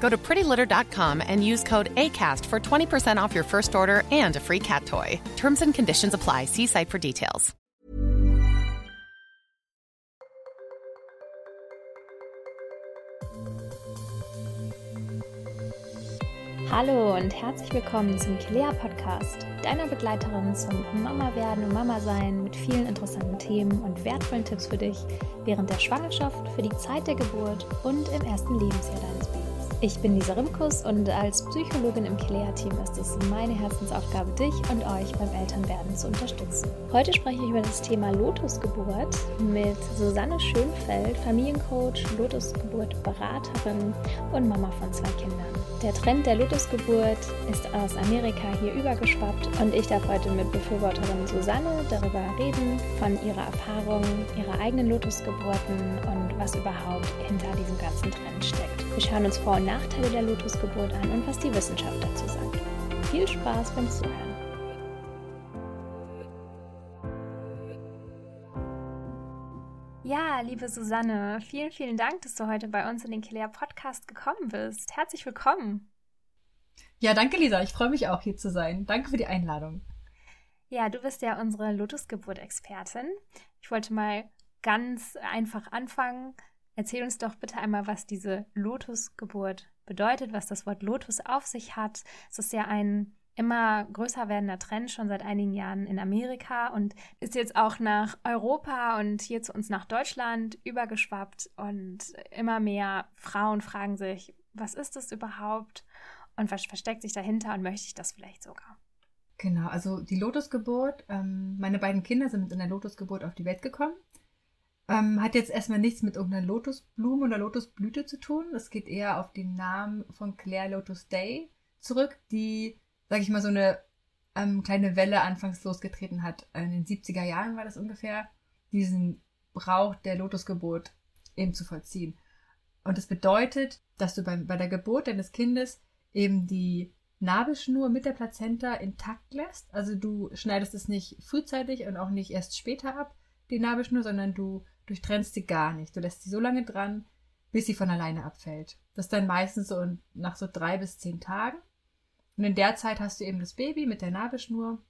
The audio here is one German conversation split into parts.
Go to prettylitter.com and use code ACAST for 20% off your first order and a free cat toy. Terms and conditions apply. See site for details. Hallo und herzlich willkommen zum Kilea Podcast, deiner Begleiterin zum Mama werden und Mama sein mit vielen interessanten Themen und wertvollen Tipps für dich während der Schwangerschaft, für die Zeit der Geburt und im ersten Lebensjahr deines Babys. Ich bin Lisa Rimkus und als Psychologin im Kilea-Team ist es meine Herzensaufgabe, dich und euch beim Elternwerden zu unterstützen. Heute spreche ich über das Thema Lotusgeburt mit Susanne Schönfeld, Familiencoach, Lotusgeburt-Beraterin und Mama von zwei Kindern. Der Trend der Lotusgeburt ist aus Amerika hier übergeschwappt und ich darf heute mit Befürworterin Susanne darüber reden, von ihrer Erfahrung, ihrer eigenen Lotusgeburten und was überhaupt hinter diesem ganzen Trend steckt. Wir schauen uns Vor- und Nachteile der Lotusgeburt an und was die Wissenschaft dazu sagt. Viel Spaß beim Zuhören. Ja, liebe Susanne, vielen, vielen Dank, dass du heute bei uns in den Kilea Podcast gekommen bist. Herzlich willkommen. Ja, danke, Lisa. Ich freue mich auch, hier zu sein. Danke für die Einladung. Ja, du bist ja unsere Lotusgeburt-Expertin. Ich wollte mal ganz einfach anfangen. Erzähl uns doch bitte einmal, was diese Lotusgeburt bedeutet, was das Wort Lotus auf sich hat. Es ist ja ein immer größer werdender Trend schon seit einigen Jahren in Amerika und ist jetzt auch nach Europa und hier zu uns nach Deutschland übergeschwappt und immer mehr Frauen fragen sich, was ist das überhaupt und was versteckt sich dahinter und möchte ich das vielleicht sogar? Genau, also die Lotusgeburt, ähm, meine beiden Kinder sind mit einer Lotusgeburt auf die Welt gekommen. Ähm, hat jetzt erstmal nichts mit irgendeiner Lotusblume oder Lotusblüte zu tun. Es geht eher auf den Namen von Claire Lotus Day zurück, die sag ich mal, so eine ähm, kleine Welle anfangs losgetreten hat. In den 70er Jahren war das ungefähr, diesen Brauch der Lotusgeburt eben zu vollziehen. Und das bedeutet, dass du beim, bei der Geburt deines Kindes eben die Nabelschnur mit der Plazenta intakt lässt. Also du schneidest es nicht frühzeitig und auch nicht erst später ab, die Nabelschnur, sondern du durchtrennst sie gar nicht. Du lässt sie so lange dran, bis sie von alleine abfällt. Das ist dann meistens so nach so drei bis zehn Tagen. Und in der Zeit hast du eben das Baby mit der Nabelschnur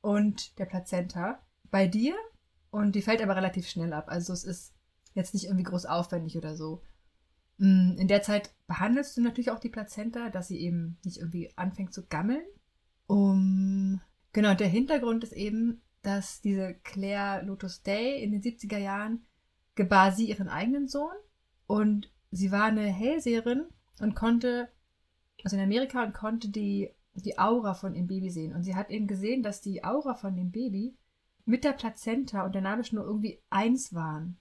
und der Plazenta bei dir und die fällt aber relativ schnell ab. Also es ist jetzt nicht irgendwie groß aufwendig oder so. Mm, in der Zeit behandelst du natürlich auch die Plazenta, dass sie eben nicht irgendwie anfängt zu gammeln. Um, genau, der Hintergrund ist eben, dass diese Claire Lotus Day in den 70er Jahren gebar sie ihren eigenen Sohn und sie war eine Hellseherin und konnte also in Amerika und konnte die, die Aura von dem Baby sehen. Und sie hat eben gesehen, dass die Aura von dem Baby mit der Plazenta und der Nabelschnur irgendwie eins waren.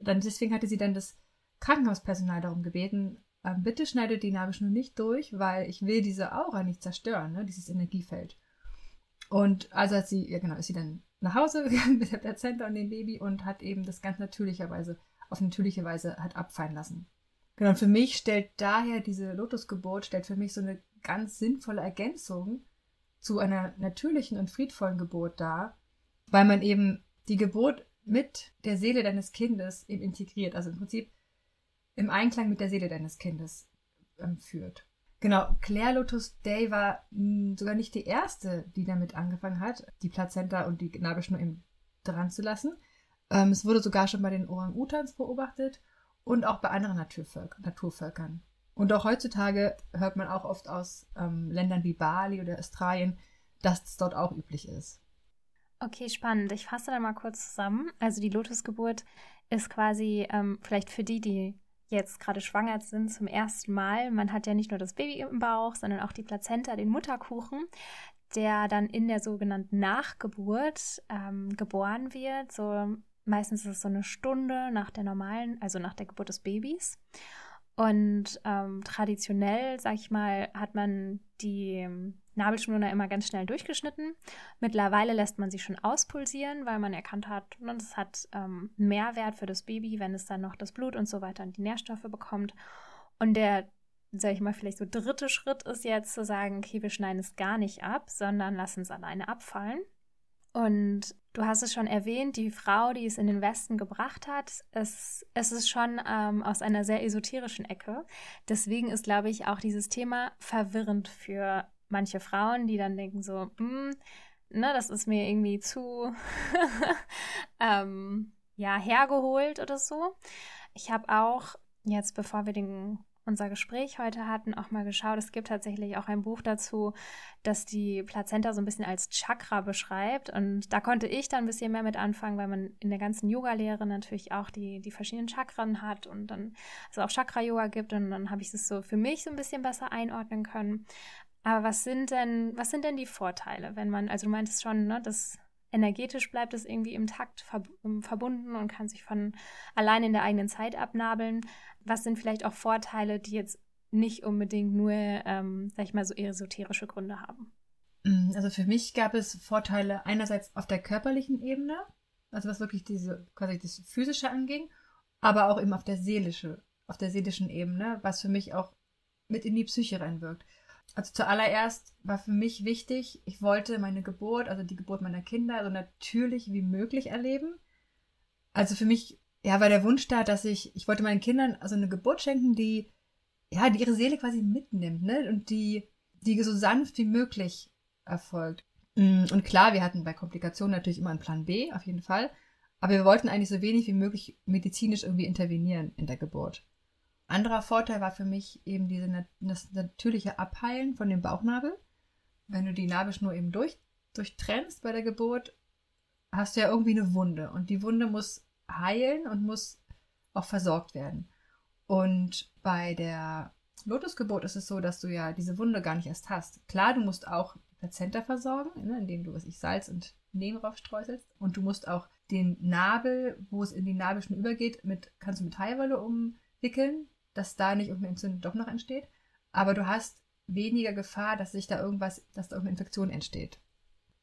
Dann, deswegen hatte sie dann das Krankenhauspersonal darum gebeten, äh, bitte schneidet die Nabelschnur nicht durch, weil ich will diese Aura nicht zerstören, ne, dieses Energiefeld. Und also hat sie, ja genau, ist sie dann nach Hause gegangen mit der Plazenta und dem Baby und hat eben das ganz natürlicherweise, auf natürliche Weise hat abfallen lassen. Genau, und für mich stellt daher diese Lotusgeburt, stellt für mich so eine ganz sinnvolle Ergänzung zu einer natürlichen und friedvollen Geburt dar, weil man eben die Geburt mit der Seele deines Kindes eben integriert, also im Prinzip im Einklang mit der Seele deines Kindes ähm, führt. Genau, Claire Lotus Day war hm, sogar nicht die erste, die damit angefangen hat, die Plazenta und die Nabelschnur eben dran zu lassen. Ähm, es wurde sogar schon bei den Orang-Utans beobachtet und auch bei anderen Naturvölk Naturvölkern. Und auch heutzutage hört man auch oft aus ähm, Ländern wie Bali oder Australien, dass es dort auch üblich ist. Okay, spannend. Ich fasse da mal kurz zusammen. Also die Lotusgeburt ist quasi ähm, vielleicht für die, die jetzt gerade schwanger sind zum ersten Mal. Man hat ja nicht nur das Baby im Bauch, sondern auch die Plazenta, den Mutterkuchen, der dann in der sogenannten Nachgeburt ähm, geboren wird. So meistens ist es so eine Stunde nach der normalen, also nach der Geburt des Babys. Und ähm, traditionell, sag ich mal, hat man die Nabelschnur immer ganz schnell durchgeschnitten. Mittlerweile lässt man sie schon auspulsieren, weil man erkannt hat, das hat ähm, Mehrwert für das Baby, wenn es dann noch das Blut und so weiter und die Nährstoffe bekommt. Und der, sag ich mal, vielleicht so dritte Schritt ist jetzt zu sagen, okay, wir schneiden es gar nicht ab, sondern lassen es alleine abfallen. Und du hast es schon erwähnt, die Frau, die es in den Westen gebracht hat, es, es ist schon ähm, aus einer sehr esoterischen Ecke. Deswegen ist, glaube ich, auch dieses Thema verwirrend für manche Frauen, die dann denken so, hm, ne, das ist mir irgendwie zu ähm, ja, hergeholt oder so. Ich habe auch jetzt, bevor wir den, unser Gespräch heute hatten, auch mal geschaut. Es gibt tatsächlich auch ein Buch dazu, das die Plazenta so ein bisschen als Chakra beschreibt. Und da konnte ich dann ein bisschen mehr mit anfangen, weil man in der ganzen Yoga-Lehre natürlich auch die, die verschiedenen Chakren hat und dann es auch Chakra-Yoga gibt. Und dann habe ich es so für mich so ein bisschen besser einordnen können. Aber was sind denn, was sind denn die Vorteile, wenn man, also du meintest schon, ne, dass energetisch bleibt es irgendwie im Takt verb verbunden und kann sich von allein in der eigenen Zeit abnabeln. Was sind vielleicht auch Vorteile, die jetzt nicht unbedingt nur, ähm, sag ich mal, so esoterische Gründe haben? Mm, also für mich gab es Vorteile einerseits auf der körperlichen Ebene, also was wirklich diese quasi das physische anging, aber auch eben auf der seelische, auf der seelischen Ebene, was für mich auch mit in die Psyche reinwirkt. Also zuallererst war für mich wichtig, ich wollte meine Geburt, also die Geburt meiner Kinder, so natürlich wie möglich erleben. Also für mich, ja, war der Wunsch da, dass ich, ich wollte meinen Kindern also eine Geburt schenken, die, ja, die ihre Seele quasi mitnimmt, ne? Und die, die so sanft wie möglich erfolgt. Mm, und klar, wir hatten bei Komplikationen natürlich immer einen Plan B, auf jeden Fall. Aber wir wollten eigentlich so wenig wie möglich medizinisch irgendwie intervenieren in der Geburt. Anderer Vorteil war für mich eben diese, das natürliche Abheilen von dem Bauchnabel. Wenn du die Nabelschnur eben durch, durchtrennst bei der Geburt, hast du ja irgendwie eine Wunde. Und die Wunde muss heilen und muss auch versorgt werden. Und bei der Lotusgeburt ist es so, dass du ja diese Wunde gar nicht erst hast. Klar, du musst auch Plazenta versorgen, ne, indem du, was ich, Salz und Nehmen streuselst. Und du musst auch den Nabel, wo es in die Nabelschnur übergeht, mit, kannst du mit Heilwolle umwickeln dass da nicht irgendeine Entzündung doch noch entsteht. Aber du hast weniger Gefahr, dass sich da irgendwas, dass da irgendeine Infektion entsteht.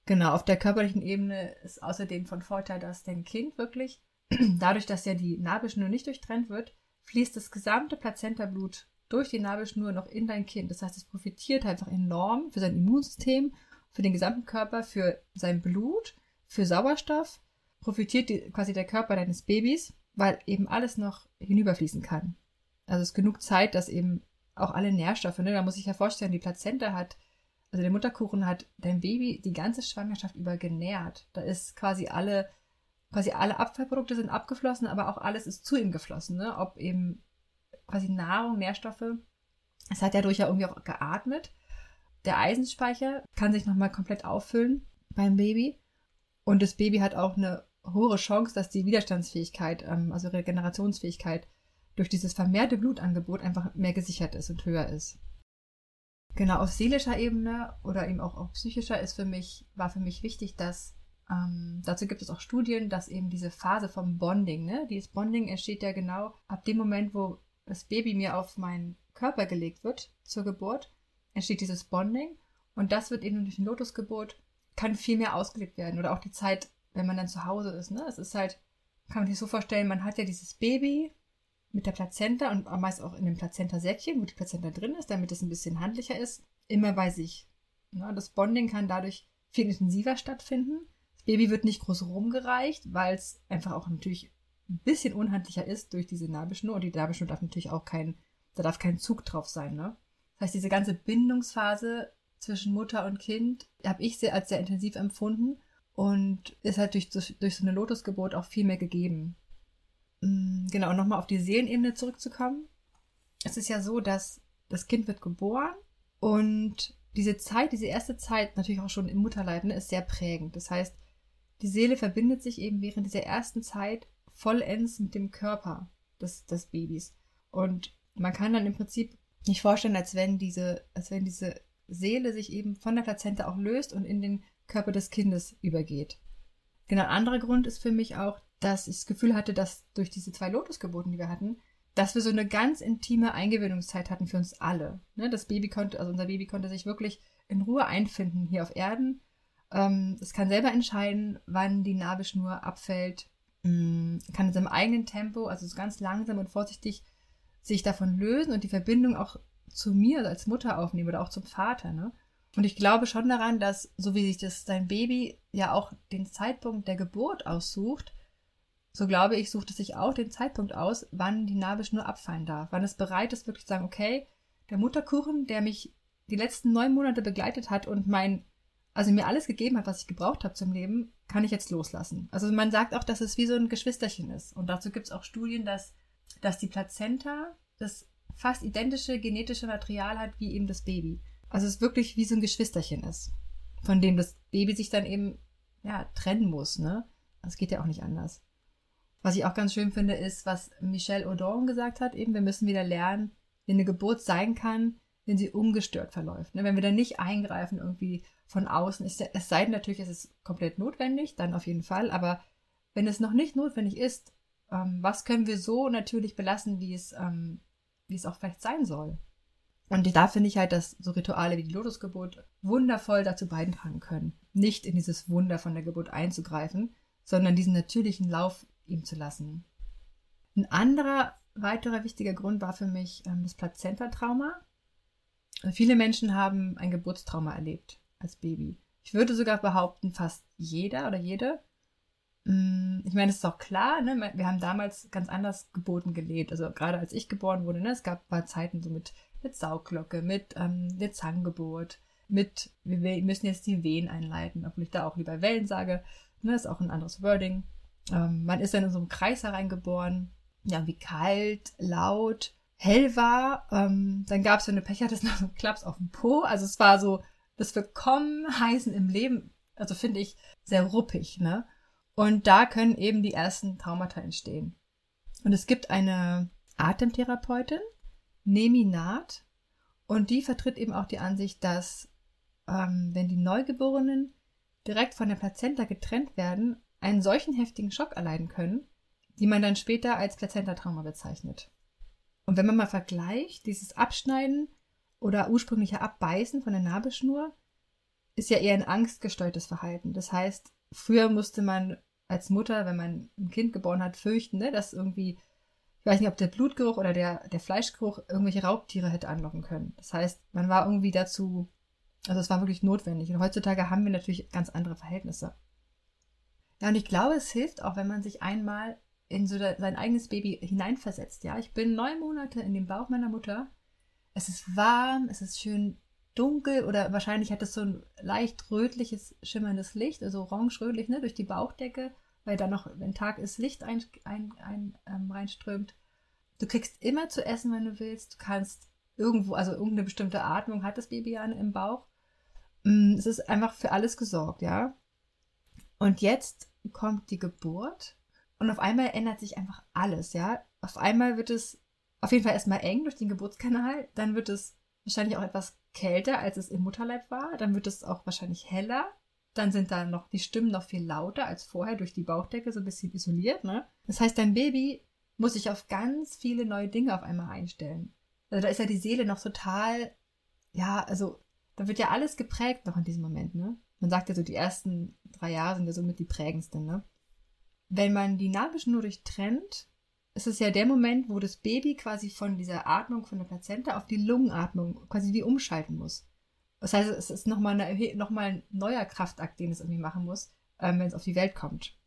Genau, auf der körperlichen Ebene ist außerdem von Vorteil, dass dein Kind wirklich, dadurch, dass ja die Nabelschnur nicht durchtrennt wird, fließt das gesamte Plazentablut durch die Nabelschnur noch in dein Kind. Das heißt, es profitiert einfach enorm für sein Immunsystem, für den gesamten Körper, für sein Blut, für Sauerstoff, profitiert die, quasi der Körper deines Babys, weil eben alles noch hinüberfließen kann. Also es ist genug Zeit, dass eben auch alle Nährstoffe, ne, da muss ich ja vorstellen, die Plazenta hat, also der Mutterkuchen hat dein Baby die ganze Schwangerschaft über genährt. Da ist quasi alle, quasi alle Abfallprodukte sind abgeflossen, aber auch alles ist zu ihm geflossen, ne? Ob eben quasi Nahrung, Nährstoffe. Es hat ja durch ja irgendwie auch geatmet. Der Eisenspeicher kann sich nochmal komplett auffüllen beim Baby. Und das Baby hat auch eine hohe Chance, dass die Widerstandsfähigkeit, ähm, also Regenerationsfähigkeit durch dieses vermehrte Blutangebot einfach mehr gesichert ist und höher ist. Genau, auf seelischer Ebene oder eben auch auf psychischer ist für mich, war für mich wichtig, dass ähm, dazu gibt es auch Studien, dass eben diese Phase vom Bonding, ne, dieses Bonding entsteht ja genau ab dem Moment, wo das Baby mir auf meinen Körper gelegt wird zur Geburt, entsteht dieses Bonding und das wird eben durch die Lotusgeburt kann viel mehr ausgelebt werden oder auch die Zeit, wenn man dann zu Hause ist, ne, es ist halt, kann man sich so vorstellen, man hat ja dieses Baby, mit der Plazenta und meist auch in dem Plazenta-Säckchen, wo die Plazenta drin ist, damit es ein bisschen handlicher ist, immer bei sich. Ja, das Bonding kann dadurch viel intensiver stattfinden. Das Baby wird nicht groß rumgereicht, weil es einfach auch natürlich ein bisschen unhandlicher ist durch diese Nabelschnur. Und die Nabelschnur darf natürlich auch kein, da darf kein Zug drauf sein. Ne? Das heißt, diese ganze Bindungsphase zwischen Mutter und Kind habe ich sehr, als sehr intensiv empfunden und ist halt durch, durch so eine Lotusgeburt auch viel mehr gegeben. Mm, genau, nochmal auf die Seelenebene zurückzukommen. Es ist ja so, dass das Kind wird geboren und diese Zeit, diese erste Zeit, natürlich auch schon im Mutterleib, ne, ist sehr prägend. Das heißt, die Seele verbindet sich eben während dieser ersten Zeit vollends mit dem Körper des, des Babys. Und man kann dann im Prinzip nicht vorstellen, als wenn diese, als wenn diese Seele sich eben von der Plazenta auch löst und in den Körper des Kindes übergeht. Genau, ein anderer Grund ist für mich auch, dass ich das Gefühl hatte, dass durch diese zwei Lotusgeburten, die wir hatten, dass wir so eine ganz intime Eingewöhnungszeit hatten für uns alle. Ne, das Baby konnte, also unser Baby konnte sich wirklich in Ruhe einfinden hier auf Erden. Ähm, es kann selber entscheiden, wann die Nabelschnur abfällt, mm, kann in seinem eigenen Tempo, also so ganz langsam und vorsichtig, sich davon lösen und die Verbindung auch zu mir also als Mutter aufnehmen oder auch zum Vater. Ne? Und ich glaube schon daran, dass, so wie sich das dein Baby ja auch den Zeitpunkt der Geburt aussucht, so glaube ich, sucht es sich auch den Zeitpunkt aus, wann die Nabelschnur abfallen darf. Wann es bereit ist, wirklich zu sagen, okay, der Mutterkuchen, der mich die letzten neun Monate begleitet hat und mein, also mir alles gegeben hat, was ich gebraucht habe zum Leben, kann ich jetzt loslassen. Also man sagt auch, dass es wie so ein Geschwisterchen ist. Und dazu gibt es auch Studien, dass, dass die Plazenta das fast identische genetische Material hat wie eben das Baby. Also es wirklich wie so ein Geschwisterchen ist, von dem das Baby sich dann eben ja, trennen muss, ne? Das geht ja auch nicht anders. Was ich auch ganz schön finde, ist, was Michelle Audon gesagt hat, eben, wir müssen wieder lernen, wie eine Geburt sein kann, wenn sie ungestört verläuft. Ne? Wenn wir da nicht eingreifen, irgendwie von außen, ist es sei denn natürlich, es ist komplett notwendig, dann auf jeden Fall, aber wenn es noch nicht notwendig ist, ähm, was können wir so natürlich belassen, wie es, ähm, wie es auch vielleicht sein soll? Und da finde ich halt, dass so Rituale wie die Lotusgeburt wundervoll dazu beitragen können, nicht in dieses Wunder von der Geburt einzugreifen, sondern diesen natürlichen Lauf ihm zu lassen. Ein anderer weiterer wichtiger Grund war für mich ähm, das Plazentatrauma. Also viele Menschen haben ein Geburtstrauma erlebt als Baby. Ich würde sogar behaupten, fast jeder oder jede. Mm, ich meine, es ist auch klar, ne? wir haben damals ganz anders Geburten gelebt. Also gerade als ich geboren wurde, ne? es gab mal Zeiten so mit, mit Sauglocke, mit ähm, der Zangengeburt, mit wir müssen jetzt die Wehen einleiten, obwohl ich da auch lieber Wellen sage. Ne? Ist auch ein anderes Wording. Ähm, man ist dann in so einem Kreis hereingeboren, ja, wie kalt, laut, hell war. Ähm, dann gab es, wenn du Pech hattest, noch so einen Klaps auf dem Po. Also es war so das Willkommen heißen im Leben, also finde ich sehr ruppig, ne? Und da können eben die ersten Traumata entstehen. Und es gibt eine Atemtherapeutin, Neminat, und die vertritt eben auch die Ansicht, dass ähm, wenn die Neugeborenen direkt von der Plazenta getrennt werden, einen solchen heftigen Schock erleiden können, die man dann später als Plazentatrauma bezeichnet. Und wenn man mal vergleicht, dieses Abschneiden oder ursprüngliche Abbeißen von der Nabelschnur ist ja eher ein angstgesteuertes Verhalten. Das heißt, früher musste man als Mutter, wenn man ein Kind geboren hat, fürchten, ne, dass irgendwie, ich weiß nicht, ob der Blutgeruch oder der, der Fleischgeruch irgendwelche Raubtiere hätte anlocken können. Das heißt, man war irgendwie dazu, also es war wirklich notwendig. Und heutzutage haben wir natürlich ganz andere Verhältnisse. Ja, und ich glaube, es hilft auch, wenn man sich einmal in so sein eigenes Baby hineinversetzt. Ja, ich bin neun Monate in dem Bauch meiner Mutter. Es ist warm, es ist schön dunkel oder wahrscheinlich hat es so ein leicht rötliches, schimmerndes Licht, also orange-rötlich, ne, durch die Bauchdecke, weil da noch, wenn Tag ist, Licht ein, ein, ein, ähm, reinströmt. Du kriegst immer zu essen, wenn du willst. Du kannst irgendwo, also irgendeine bestimmte Atmung hat das Baby ja im Bauch. Mm, es ist einfach für alles gesorgt, ja. Und jetzt kommt die Geburt und auf einmal ändert sich einfach alles, ja. Auf einmal wird es auf jeden Fall erstmal eng durch den Geburtskanal, dann wird es wahrscheinlich auch etwas kälter, als es im Mutterleib war, dann wird es auch wahrscheinlich heller, dann sind da noch die Stimmen noch viel lauter als vorher durch die Bauchdecke, so ein bisschen isoliert, ne? Das heißt, dein Baby muss sich auf ganz viele neue Dinge auf einmal einstellen. Also da ist ja die Seele noch total, ja, also da wird ja alles geprägt noch in diesem Moment, ne? Man sagt ja so, die ersten drei Jahre sind ja somit die prägendsten, ne? Wenn man die Nabelschnur durchtrennt, ist es ja der Moment, wo das Baby quasi von dieser Atmung von der Plazenta auf die Lungenatmung quasi wie umschalten muss. Das heißt, es ist nochmal noch ein neuer Kraftakt, den es irgendwie machen muss, ähm, wenn es auf die Welt kommt.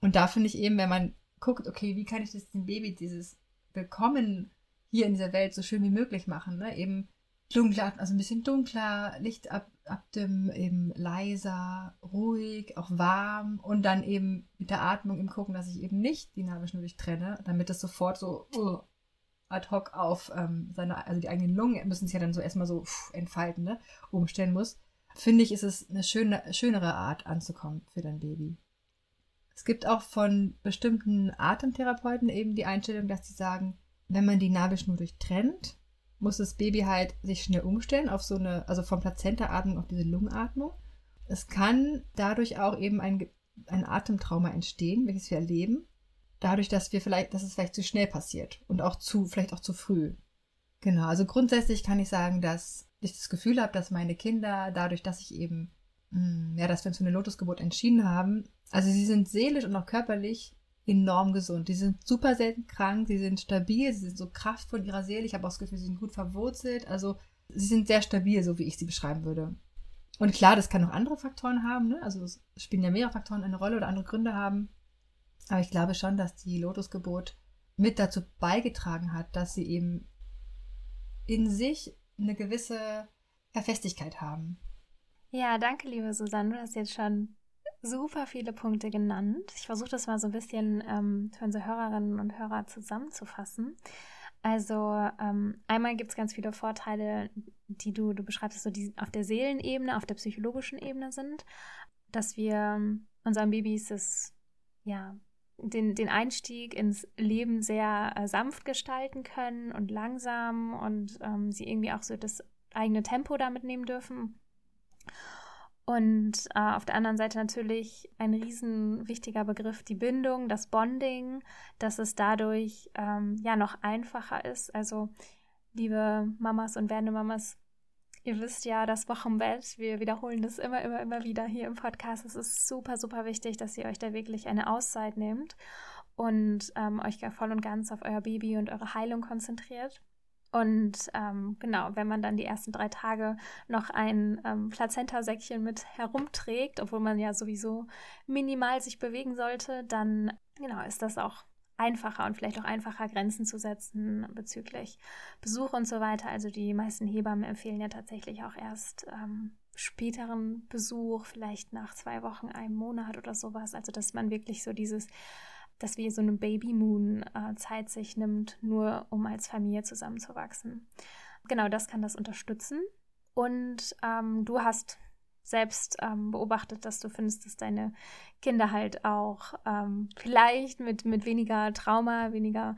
Und da finde ich eben, wenn man guckt, okay, wie kann ich das dem Baby dieses Willkommen hier in dieser Welt so schön wie möglich machen, ne? Eben dunkler, also ein bisschen dunkler, Licht ab, abdimmen, eben leiser, ruhig, auch warm und dann eben mit der Atmung im Gucken, dass ich eben nicht die Nabelschnur durchtrenne, damit es sofort so uh, ad hoc auf ähm, seine, also die eigenen Lungen müssen sich ja dann so erstmal so pff, entfalten, ne, umstellen muss. Finde ich, ist es eine schöne, schönere Art anzukommen für dein Baby. Es gibt auch von bestimmten Atemtherapeuten eben die Einstellung, dass sie sagen, wenn man die Nabelschnur durchtrennt, muss das Baby halt sich schnell umstellen auf so eine, also vom Plazenta-Atmung auf diese Lungenatmung. Es kann dadurch auch eben ein, ein Atemtrauma entstehen, welches wir erleben. Dadurch, dass wir vielleicht, dass es vielleicht zu schnell passiert und auch zu, vielleicht auch zu früh. Genau, also grundsätzlich kann ich sagen, dass ich das Gefühl habe, dass meine Kinder, dadurch, dass ich eben, hm, ja, dass wir uns für eine Lotusgeburt entschieden haben, also sie sind seelisch und auch körperlich enorm gesund. Die sind super selten krank, sie sind stabil, sie sind so kraftvoll in ihrer Seele. Ich habe auch das Gefühl, sie sind gut verwurzelt. Also sie sind sehr stabil, so wie ich sie beschreiben würde. Und klar, das kann auch andere Faktoren haben, ne? Also es spielen ja mehrere Faktoren eine Rolle oder andere Gründe haben. Aber ich glaube schon, dass die Lotusgeburt mit dazu beigetragen hat, dass sie eben in sich eine gewisse Festigkeit haben. Ja, danke, liebe Susanne. Du hast jetzt schon super viele Punkte genannt. Ich versuche das mal so ein bisschen ähm, für unsere Hörerinnen und Hörer zusammenzufassen. Also ähm, einmal gibt es ganz viele Vorteile, die du, du beschreibst, so die auf der Seelenebene, auf der psychologischen Ebene sind, dass wir unseren Babys das, ja, den, den Einstieg ins Leben sehr äh, sanft gestalten können und langsam und ähm, sie irgendwie auch so das eigene Tempo damit nehmen dürfen. Und äh, auf der anderen Seite natürlich ein riesen wichtiger Begriff, die Bindung, das Bonding, dass es dadurch ähm, ja noch einfacher ist. Also, liebe Mamas und werdende Mamas, ihr wisst ja, das Wochenbett, wir wiederholen das immer, immer, immer wieder hier im Podcast. Es ist super, super wichtig, dass ihr euch da wirklich eine Auszeit nehmt und ähm, euch voll und ganz auf euer Baby und eure Heilung konzentriert. Und ähm, genau, wenn man dann die ersten drei Tage noch ein ähm, Plazenta-Säckchen mit herumträgt, obwohl man ja sowieso minimal sich bewegen sollte, dann genau ist das auch einfacher und vielleicht auch einfacher Grenzen zu setzen bezüglich Besuch und so weiter. Also die meisten Hebammen empfehlen ja tatsächlich auch erst ähm, späteren Besuch, vielleicht nach zwei Wochen, einem Monat oder sowas. Also dass man wirklich so dieses dass wir so eine Baby-Moon-Zeit äh, sich nimmt, nur um als Familie zusammenzuwachsen. Genau das kann das unterstützen. Und ähm, du hast selbst ähm, beobachtet, dass du findest, dass deine Kinder halt auch ähm, vielleicht mit, mit weniger Trauma, weniger,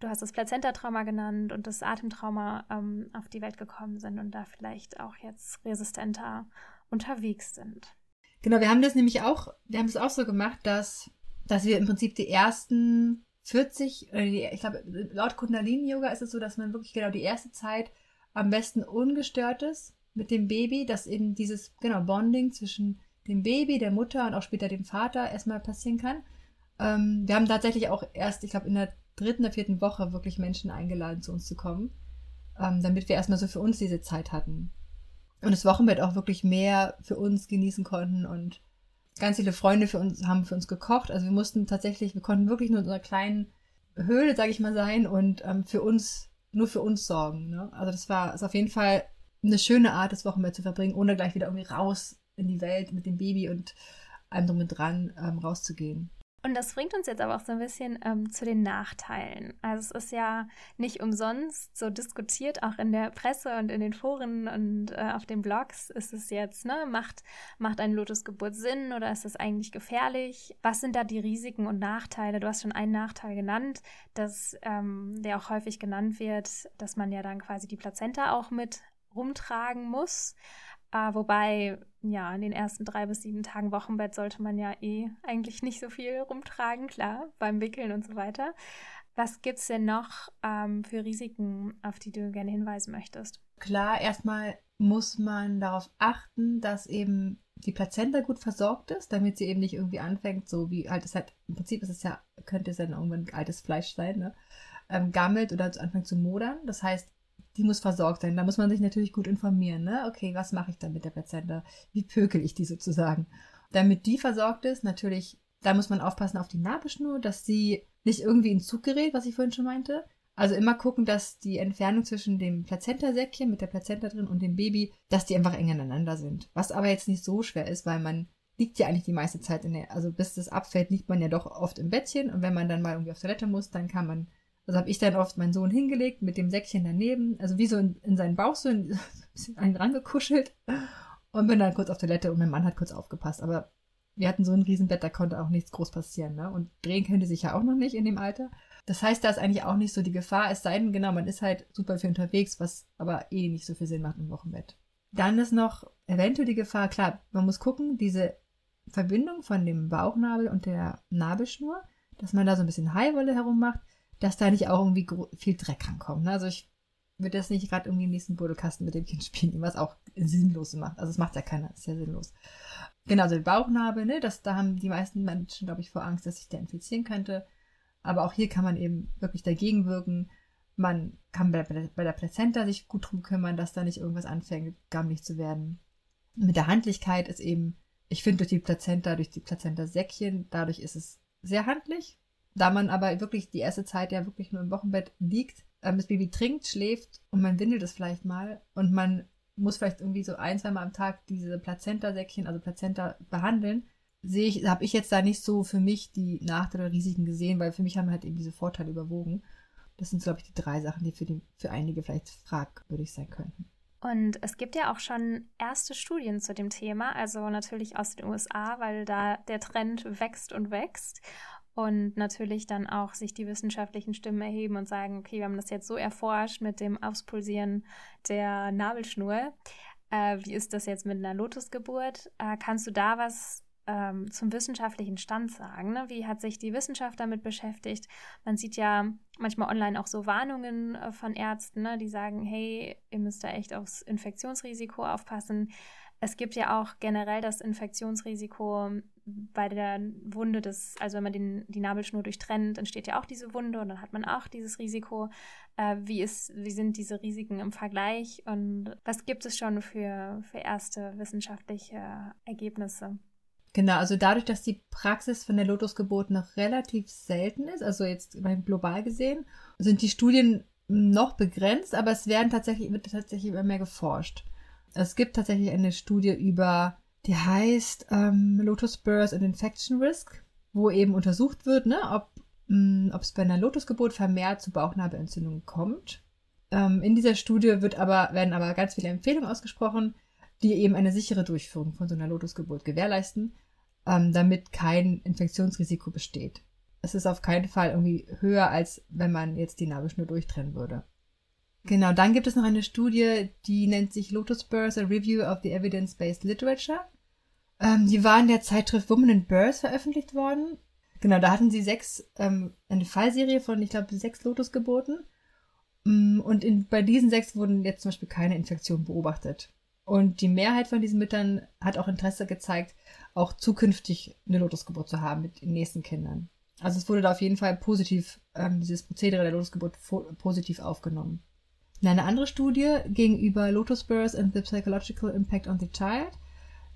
du hast das Plazenta-Trauma genannt und das Atemtrauma ähm, auf die Welt gekommen sind und da vielleicht auch jetzt resistenter unterwegs sind. Genau, wir haben das nämlich auch, wir haben es auch so gemacht, dass dass wir im Prinzip die ersten 40, ich glaube, laut Kundalini-Yoga ist es so, dass man wirklich genau die erste Zeit am besten ungestört ist mit dem Baby, dass eben dieses, genau, Bonding zwischen dem Baby, der Mutter und auch später dem Vater erstmal passieren kann. Ähm, wir haben tatsächlich auch erst, ich glaube, in der dritten oder vierten Woche wirklich Menschen eingeladen, zu uns zu kommen, ähm, damit wir erstmal so für uns diese Zeit hatten. Und das Wochenbett auch wirklich mehr für uns genießen konnten und ganz viele Freunde für uns haben für uns gekocht. Also wir mussten tatsächlich, wir konnten wirklich nur in unserer kleinen Höhle, sage ich mal, sein und ähm, für uns, nur für uns sorgen. Ne? Also das war ist auf jeden Fall eine schöne Art, das Wochenende zu verbringen, ohne gleich wieder irgendwie raus in die Welt mit dem Baby und allem drum und dran ähm, rauszugehen. Und das bringt uns jetzt aber auch so ein bisschen ähm, zu den Nachteilen. Also es ist ja nicht umsonst so diskutiert, auch in der Presse und in den Foren und äh, auf den Blogs ist es jetzt, ne, macht, macht eine Lotusgeburt Sinn oder ist das eigentlich gefährlich? Was sind da die Risiken und Nachteile? Du hast schon einen Nachteil genannt, dass, ähm, der auch häufig genannt wird, dass man ja dann quasi die Plazenta auch mit rumtragen muss. Äh, wobei, ja, in den ersten drei bis sieben Tagen Wochenbett sollte man ja eh eigentlich nicht so viel rumtragen, klar, beim Wickeln und so weiter. Was gibt es denn noch ähm, für Risiken, auf die du gerne hinweisen möchtest? Klar, erstmal muss man darauf achten, dass eben die Plazenta gut versorgt ist, damit sie eben nicht irgendwie anfängt, so wie altes halt, im Prinzip ist es ja, könnte es dann irgendwann altes Fleisch sein, ne? Ähm, gammelt oder anfängt zu modern. Das heißt, die muss versorgt sein. Da muss man sich natürlich gut informieren. Ne? Okay, was mache ich dann mit der Plazenta? Wie pökel ich die sozusagen? Damit die versorgt ist, natürlich, da muss man aufpassen auf die Nabelschnur, dass sie nicht irgendwie in Zug gerät, was ich vorhin schon meinte. Also immer gucken, dass die Entfernung zwischen dem Plazentasäckchen mit der Plazenta drin und dem Baby, dass die einfach eng aneinander sind. Was aber jetzt nicht so schwer ist, weil man liegt ja eigentlich die meiste Zeit in der, also bis das abfällt, liegt man ja doch oft im Bettchen und wenn man dann mal irgendwie auf Toilette muss, dann kann man also habe ich dann oft meinen Sohn hingelegt mit dem Säckchen daneben, also wie so in, in seinen Bauch so ein bisschen an ihn rangekuschelt und bin dann kurz auf Toilette und mein Mann hat kurz aufgepasst. Aber wir hatten so ein Riesenbett, da konnte auch nichts groß passieren. Ne? Und drehen könnte sich ja auch noch nicht in dem Alter. Das heißt, da ist eigentlich auch nicht so die Gefahr, es sei denn, genau, man ist halt super viel unterwegs, was aber eh nicht so viel Sinn macht im Wochenbett. Dann ist noch eventuell die Gefahr, klar, man muss gucken, diese Verbindung von dem Bauchnabel und der Nabelschnur, dass man da so ein bisschen Haiwolle herum macht, dass da nicht auch irgendwie viel Dreck rankommt. Ne? Also ich würde das nicht gerade irgendwie im nächsten Buddelkasten mit dem Kind spielen, was auch sinnlos macht. Also es macht ja keiner, ist ja sinnlos. Genau, also der Bauchnabel, ne, das, da haben die meisten Menschen, glaube ich, vor Angst, dass sich der infizieren könnte. Aber auch hier kann man eben wirklich dagegen wirken. Man kann bei, bei der Plazenta sich gut drum kümmern, dass da nicht irgendwas anfängt, gammelig zu werden. Mit der Handlichkeit ist eben, ich finde durch die Plazenta, durch die Plazenta-Säckchen, dadurch ist es sehr handlich. Da man aber wirklich die erste Zeit ja wirklich nur im Wochenbett liegt, ähm, das Baby trinkt, schläft und man windelt es vielleicht mal und man muss vielleicht irgendwie so ein, zweimal am Tag diese Plazenta-Säckchen, also Plazenta behandeln, sehe ich, habe ich jetzt da nicht so für mich die Nachteile oder Risiken gesehen, weil für mich haben halt eben diese Vorteile überwogen. Das sind, glaube ich, die drei Sachen, die für, die für einige vielleicht fragwürdig sein könnten. Und es gibt ja auch schon erste Studien zu dem Thema, also natürlich aus den USA, weil da der Trend wächst und wächst und natürlich dann auch sich die wissenschaftlichen Stimmen erheben und sagen, okay, wir haben das jetzt so erforscht mit dem Auspulsieren der Nabelschnur. Äh, wie ist das jetzt mit einer Lotusgeburt? Äh, kannst du da was ähm, zum wissenschaftlichen Stand sagen? Ne? Wie hat sich die Wissenschaft damit beschäftigt? Man sieht ja manchmal online auch so Warnungen äh, von Ärzten, ne? die sagen, hey, ihr müsst da echt aufs Infektionsrisiko aufpassen. Es gibt ja auch generell das Infektionsrisiko bei der Wunde des, also wenn man den, die Nabelschnur durchtrennt, entsteht ja auch diese Wunde und dann hat man auch dieses Risiko. Äh, wie, ist, wie sind diese Risiken im Vergleich und was gibt es schon für, für erste wissenschaftliche Ergebnisse? Genau, also dadurch, dass die Praxis von der Lotusgeburt noch relativ selten ist, also jetzt global gesehen, sind die Studien noch begrenzt, aber es werden tatsächlich, wird tatsächlich immer mehr geforscht. Es gibt tatsächlich eine Studie über die heißt ähm, Lotus Birth and Infection Risk, wo eben untersucht wird, ne, ob mm, es bei einer Lotusgeburt vermehrt zu Bauchnabellentzündungen kommt. Ähm, in dieser Studie wird aber, werden aber ganz viele Empfehlungen ausgesprochen, die eben eine sichere Durchführung von so einer Lotusgeburt gewährleisten, ähm, damit kein Infektionsrisiko besteht. Es ist auf keinen Fall irgendwie höher, als wenn man jetzt die Nabelschnur durchtrennen würde. Genau, dann gibt es noch eine Studie, die nennt sich Lotus Birth, a Review of the Evidence-Based Literature. Ähm, die war in der Zeitschrift Woman in Birth veröffentlicht worden. Genau, da hatten sie sechs, ähm, eine Fallserie von, ich glaube, sechs Lotusgeburten. Mm, und in, bei diesen sechs wurden jetzt zum Beispiel keine Infektionen beobachtet. Und die Mehrheit von diesen Müttern hat auch Interesse gezeigt, auch zukünftig eine Lotusgeburt zu haben mit den nächsten Kindern. Also es wurde da auf jeden Fall positiv, ähm, dieses Prozedere der Lotusgeburt positiv aufgenommen. In einer anderen Studie gegenüber Lotus Birth and the Psychological Impact on the Child,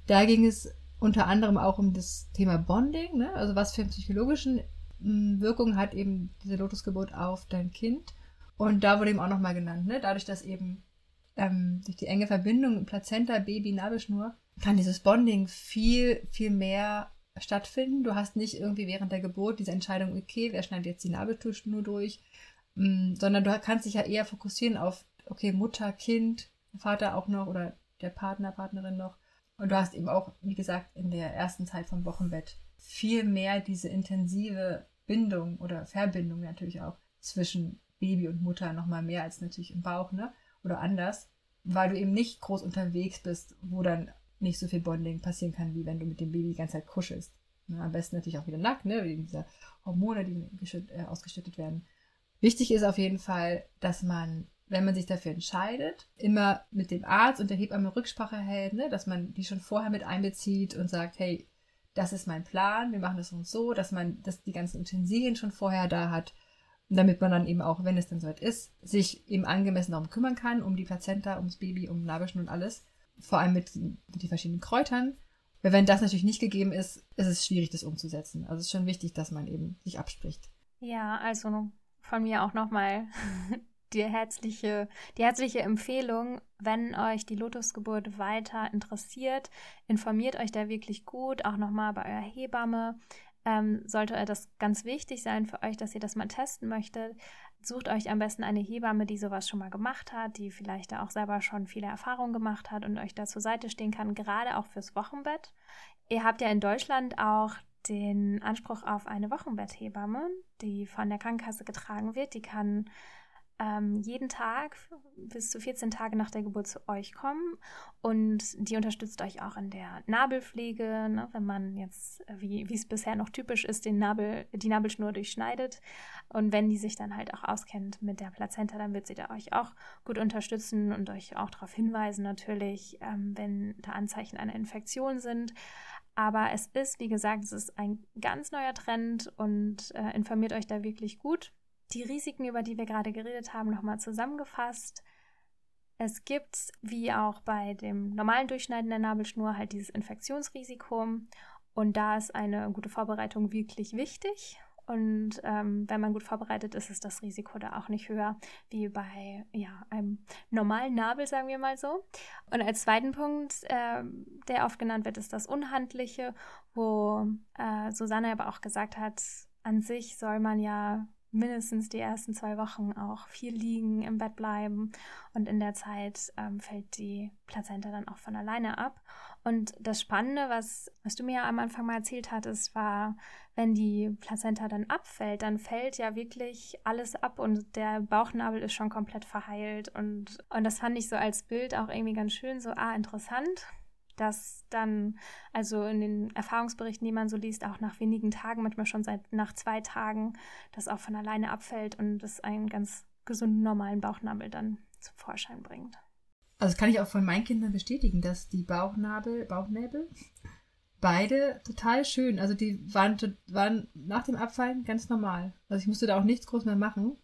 da ging es unter anderem auch um das Thema Bonding, ne? also was für psychologischen hm, Wirkungen hat eben diese Lotusgeburt auf dein Kind. Und da wurde eben auch nochmal genannt, ne? dadurch, dass eben ähm, durch die enge Verbindung Plazenta, Baby, Nabelschnur, kann dieses Bonding viel, viel mehr stattfinden. Du hast nicht irgendwie während der Geburt diese Entscheidung, okay, wer schneidet jetzt die Nabelschnur durch, sondern du kannst dich ja eher fokussieren auf, okay, Mutter, Kind, Vater auch noch oder der Partner, Partnerin noch. Und du hast eben auch, wie gesagt, in der ersten Zeit vom Wochenbett viel mehr diese intensive Bindung oder Verbindung natürlich auch zwischen Baby und Mutter nochmal mehr als natürlich im Bauch, ne? Oder anders, weil du eben nicht groß unterwegs bist, wo dann nicht so viel Bonding passieren kann, wie wenn du mit dem Baby die ganze Zeit kuschelst. Ne? Am besten natürlich auch wieder nackt, ne? Wegen dieser Hormone, die äh, ausgeschüttet werden. Wichtig ist auf jeden Fall, dass man, wenn man sich dafür entscheidet, immer mit dem Arzt und der Hebamme Rücksprache hält, ne? dass man die schon vorher mit einbezieht und sagt, hey, das ist mein Plan, wir machen das uns so, dass man dass die ganzen Utensilien schon vorher da hat, damit man dann eben auch, wenn es dann soweit ist, sich eben angemessen darum kümmern kann, um die Plazenta, ums Baby, um Nabelschnur und alles. Vor allem mit, mit den verschiedenen Kräutern. Weil wenn das natürlich nicht gegeben ist, ist es schwierig, das umzusetzen. Also es ist schon wichtig, dass man eben sich abspricht. Ja, also von mir auch nochmal die herzliche, die herzliche Empfehlung, wenn euch die Lotusgeburt weiter interessiert, informiert euch da wirklich gut, auch nochmal bei eurer Hebamme. Ähm, sollte das ganz wichtig sein für euch, dass ihr das mal testen möchtet, sucht euch am besten eine Hebamme, die sowas schon mal gemacht hat, die vielleicht da auch selber schon viele Erfahrungen gemacht hat und euch da zur Seite stehen kann, gerade auch fürs Wochenbett. Ihr habt ja in Deutschland auch den Anspruch auf eine Wochenbetthebamme, die von der Krankenkasse getragen wird. Die kann ähm, jeden Tag bis zu 14 Tage nach der Geburt zu euch kommen. Und die unterstützt euch auch in der Nabelpflege, ne, wenn man jetzt, wie es bisher noch typisch ist, den Nabel, die Nabelschnur durchschneidet. Und wenn die sich dann halt auch auskennt mit der Plazenta, dann wird sie da euch auch gut unterstützen und euch auch darauf hinweisen natürlich, ähm, wenn da Anzeichen einer Infektion sind. Aber es ist, wie gesagt, es ist ein ganz neuer Trend und äh, informiert euch da wirklich gut die Risiken, über die wir gerade geredet haben, nochmal zusammengefasst. Es gibt, wie auch bei dem normalen Durchschneiden der Nabelschnur, halt dieses Infektionsrisiko. Und da ist eine gute Vorbereitung wirklich wichtig. Und ähm, wenn man gut vorbereitet ist, ist das Risiko da auch nicht höher wie bei ja, einem normalen Nabel, sagen wir mal so. Und als zweiten Punkt, äh, der oft genannt wird, ist das Unhandliche, wo äh, Susanne aber auch gesagt hat, an sich soll man ja mindestens die ersten zwei Wochen auch viel liegen, im Bett bleiben und in der Zeit ähm, fällt die Plazenta dann auch von alleine ab. Und das Spannende, was, was du mir am Anfang mal erzählt hattest, war, wenn die Plazenta dann abfällt, dann fällt ja wirklich alles ab und der Bauchnabel ist schon komplett verheilt. Und, und das fand ich so als Bild auch irgendwie ganz schön, so, ah, interessant dass dann, also in den Erfahrungsberichten, die man so liest, auch nach wenigen Tagen, manchmal schon seit nach zwei Tagen, das auch von alleine abfällt und das einen ganz gesunden, normalen Bauchnabel dann zum Vorschein bringt. Also das kann ich auch von meinen Kindern bestätigen, dass die Bauchnabel, Bauchnäbel beide total schön, also die waren, waren nach dem Abfallen ganz normal. Also ich musste da auch nichts groß mehr machen.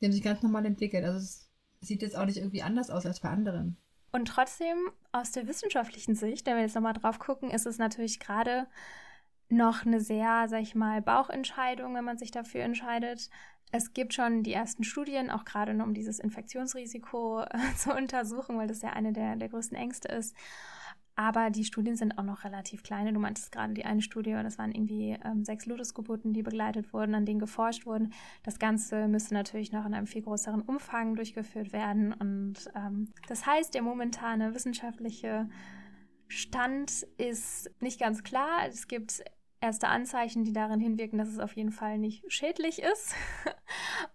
Die haben sich ganz normal entwickelt. Also es sieht jetzt auch nicht irgendwie anders aus als bei anderen. Und trotzdem, aus der wissenschaftlichen Sicht, wenn wir jetzt nochmal drauf gucken, ist es natürlich gerade noch eine sehr, sag ich mal, Bauchentscheidung, wenn man sich dafür entscheidet. Es gibt schon die ersten Studien, auch gerade um dieses Infektionsrisiko zu untersuchen, weil das ja eine der, der größten Ängste ist. Aber die Studien sind auch noch relativ kleine. Du meintest gerade die eine Studie, das waren irgendwie ähm, sechs Lotusgeburten, die begleitet wurden, an denen geforscht wurden. Das Ganze müsste natürlich noch in einem viel größeren Umfang durchgeführt werden. Und ähm, das heißt, der momentane wissenschaftliche Stand ist nicht ganz klar. Es gibt erste Anzeichen, die darin hinwirken, dass es auf jeden Fall nicht schädlich ist.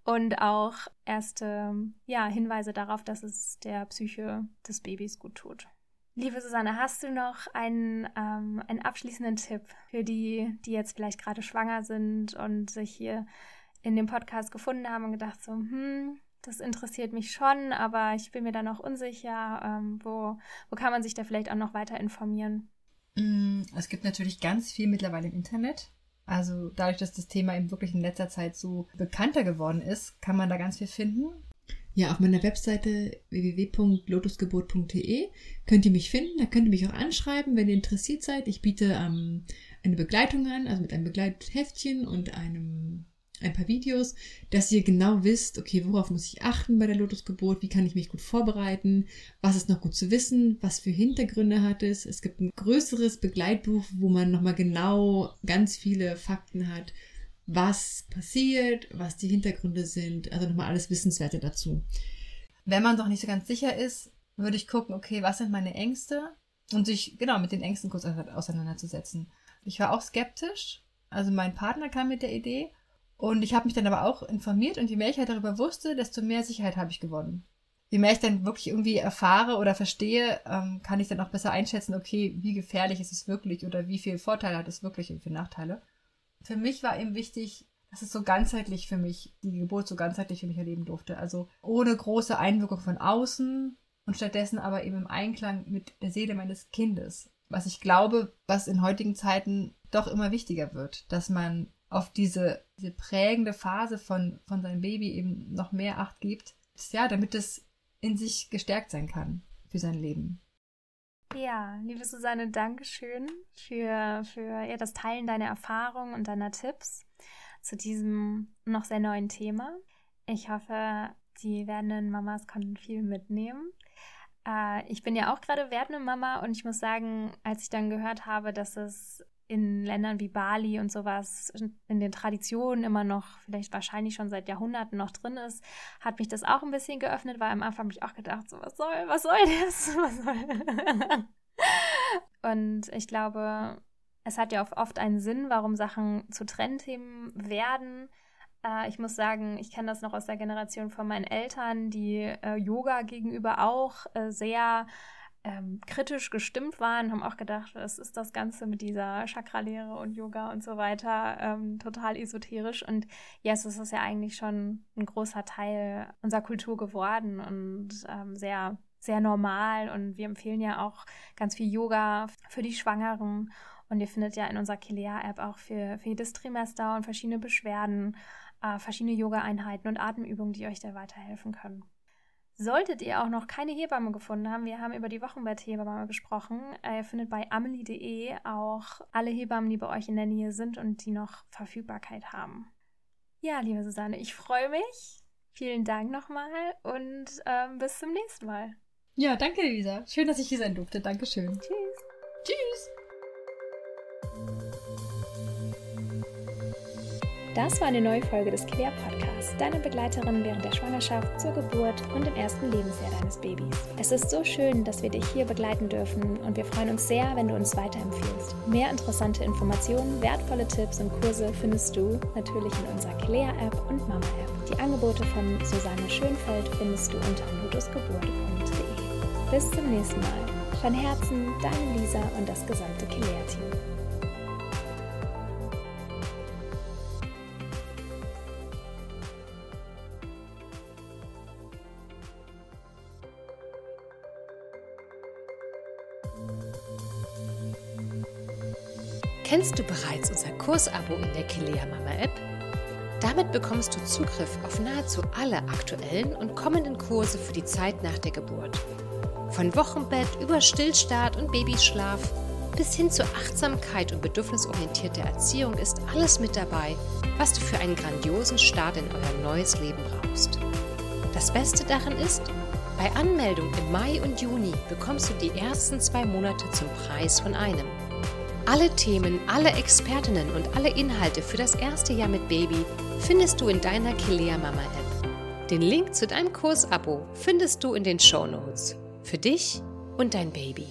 Und auch erste ja, Hinweise darauf, dass es der Psyche des Babys gut tut. Liebe Susanne, hast du noch einen, ähm, einen abschließenden Tipp für die, die jetzt vielleicht gerade schwanger sind und sich hier in dem Podcast gefunden haben und gedacht so, hm, das interessiert mich schon, aber ich bin mir da noch unsicher. Ähm, wo, wo kann man sich da vielleicht auch noch weiter informieren? Mm, es gibt natürlich ganz viel mittlerweile im Internet. Also dadurch, dass das Thema eben wirklich in letzter Zeit so bekannter geworden ist, kann man da ganz viel finden. Ja, auf meiner Webseite www.lotusgeburt.de könnt ihr mich finden. Da könnt ihr mich auch anschreiben, wenn ihr interessiert seid. Ich biete ähm, eine Begleitung an, also mit einem Begleitheftchen und einem ein paar Videos, dass ihr genau wisst, okay, worauf muss ich achten bei der Lotusgeburt, wie kann ich mich gut vorbereiten, was ist noch gut zu wissen, was für Hintergründe hat es. Es gibt ein größeres Begleitbuch, wo man nochmal genau ganz viele Fakten hat, was passiert, was die Hintergründe sind, also nochmal alles Wissenswerte dazu. Wenn man doch nicht so ganz sicher ist, würde ich gucken, okay, was sind meine Ängste und sich genau mit den Ängsten kurz auseinanderzusetzen. Ich war auch skeptisch, also mein Partner kam mit der Idee und ich habe mich dann aber auch informiert und je mehr ich halt darüber wusste, desto mehr Sicherheit habe ich gewonnen. Je mehr ich dann wirklich irgendwie erfahre oder verstehe, ähm, kann ich dann auch besser einschätzen, okay, wie gefährlich ist es wirklich oder wie viel Vorteile hat es wirklich und wie viele Nachteile für mich war eben wichtig, dass es so ganzheitlich für mich, die Geburt so ganzheitlich für mich erleben durfte. Also ohne große Einwirkung von außen und stattdessen aber eben im Einklang mit der Seele meines Kindes. Was ich glaube, was in heutigen Zeiten doch immer wichtiger wird, dass man auf diese, diese prägende Phase von, von seinem Baby eben noch mehr Acht gibt, ja, damit es in sich gestärkt sein kann für sein Leben. Ja, liebe Susanne, danke schön für, für ja, das Teilen deiner Erfahrungen und deiner Tipps zu diesem noch sehr neuen Thema. Ich hoffe, die werdenden Mamas konnten viel mitnehmen. Äh, ich bin ja auch gerade werdende Mama und ich muss sagen, als ich dann gehört habe, dass es in Ländern wie Bali und sowas in den Traditionen immer noch, vielleicht wahrscheinlich schon seit Jahrhunderten noch drin ist, hat mich das auch ein bisschen geöffnet, weil am Anfang habe ich auch gedacht, so, was soll, was soll das? Was soll? und ich glaube, Es hat ja oft einen Sinn, warum Sachen zu Trendthemen werden. Äh, ich muss sagen, ich kenne das noch aus der Generation von meinen Eltern, die äh, Yoga gegenüber auch äh, sehr ähm, kritisch gestimmt waren, haben auch gedacht, es ist das Ganze mit dieser Chakralehre und Yoga und so weiter ähm, total esoterisch. Und jetzt ist es ja eigentlich schon ein großer Teil unserer Kultur geworden und ähm, sehr, sehr normal. Und wir empfehlen ja auch ganz viel Yoga für die Schwangeren. Und ihr findet ja in unserer Kilea-App auch für, für jedes Trimester und verschiedene Beschwerden, äh, verschiedene Yoga-Einheiten und Atemübungen, die euch da weiterhelfen können. Solltet ihr auch noch keine Hebamme gefunden haben, wir haben über die Wochenbetthebamme gesprochen. Ihr findet bei amelie.de auch alle Hebammen, die bei euch in der Nähe sind und die noch Verfügbarkeit haben. Ja, liebe Susanne, ich freue mich. Vielen Dank nochmal und ähm, bis zum nächsten Mal. Ja, danke, Lisa. Schön, dass ich hier sein durfte. Dankeschön. Tschüss. Tschüss. Das war eine neue Folge des Clear Podcasts, deiner Begleiterin während der Schwangerschaft, zur Geburt und im ersten Lebensjahr deines Babys. Es ist so schön, dass wir dich hier begleiten dürfen und wir freuen uns sehr, wenn du uns weiterempfiehlst. Mehr interessante Informationen, wertvolle Tipps und Kurse findest du natürlich in unserer Clear App und Mama App. Die Angebote von Susanne Schönfeld findest du unter lotusgeburt.de. Bis zum nächsten Mal. Von Herzen, deine Lisa und das gesamte Clear-Team. Kennst du bereits unser Kursabo in der Kilea Mama App? Damit bekommst du Zugriff auf nahezu alle aktuellen und kommenden Kurse für die Zeit nach der Geburt. Von Wochenbett über Stillstart und Babyschlaf bis hin zur Achtsamkeit und bedürfnisorientierter Erziehung ist alles mit dabei, was du für einen grandiosen Start in euer neues Leben brauchst. Das Beste daran ist, bei Anmeldung im Mai und Juni bekommst du die ersten zwei Monate zum Preis von einem. Alle Themen, alle Expertinnen und alle Inhalte für das erste Jahr mit Baby findest du in deiner Kilea Mama App. Den Link zu deinem Kursabo findest du in den Show Notes. Für dich und dein Baby.